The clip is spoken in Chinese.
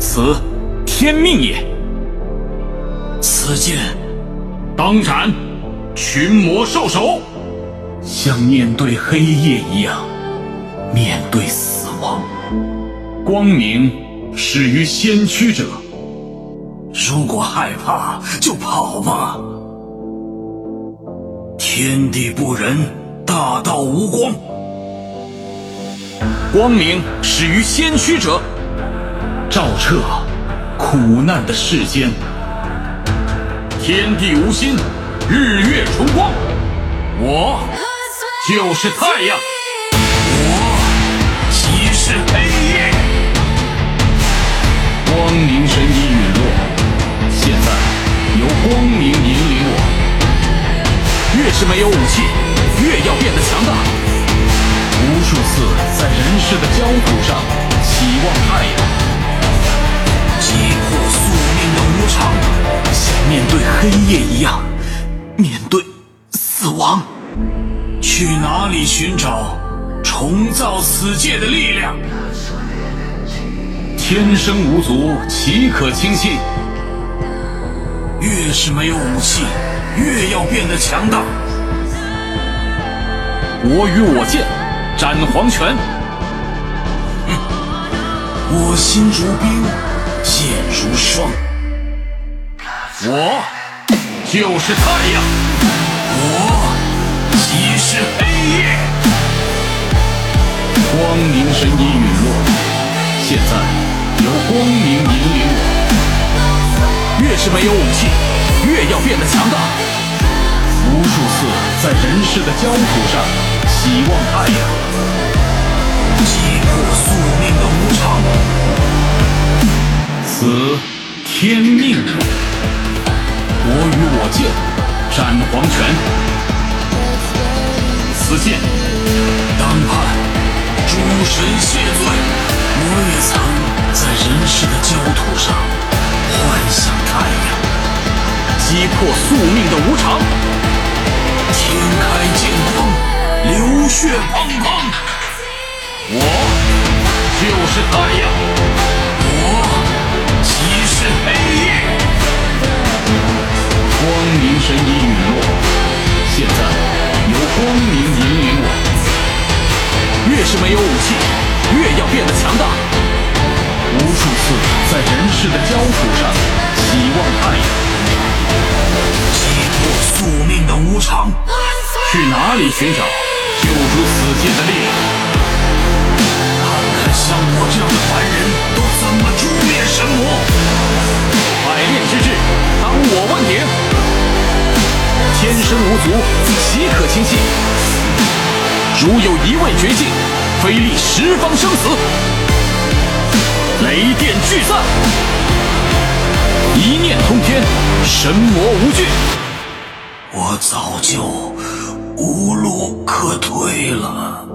此天命也。此剑当斩，群魔兽首。像面对黑夜一样，面对死亡。光明始于先驱者。如果害怕，就跑吧。天地不仁，大道无光。光明始于先驱者。照彻苦难的世间。天地无心，日月重光。我就是太阳。我即是黑夜。光明神已陨落，现在由光明引领我。越是没有武器，越要变得强大。无数次在人世的焦土上期望太阳，面对黑夜一样面对死亡。去哪里寻找重造此界的力量？天生无足，岂可轻信？越是没有武器，越要变得强大。我与我剑，斩黄泉。我心如冰，我就是太阳，我即是黑夜。光明神已陨落，现在由光明引领我。越是没有武器，越要变得强大。无数次在人世的焦土上希望太阳，击破宿命的无常。此天命。剑，斩黄泉。此剑当判诸神谢罪。我也曾在人世的焦土上幻想太阳，击破宿命的无常。天开剑光，流血滂滂。我就是太阳，是没有武器，越要变得强大。无数次在人世的焦土上希望太阳，击破宿命的无常。去哪里寻找救赎此界的力量？看看像我这样的凡人都怎么诛灭神魔。百炼之志，当我问鼎。天生无足，岂可轻信？如有一位绝境，飞力十方生死。雷电俱散，一念通天，神魔无惧。我早就无路可退了。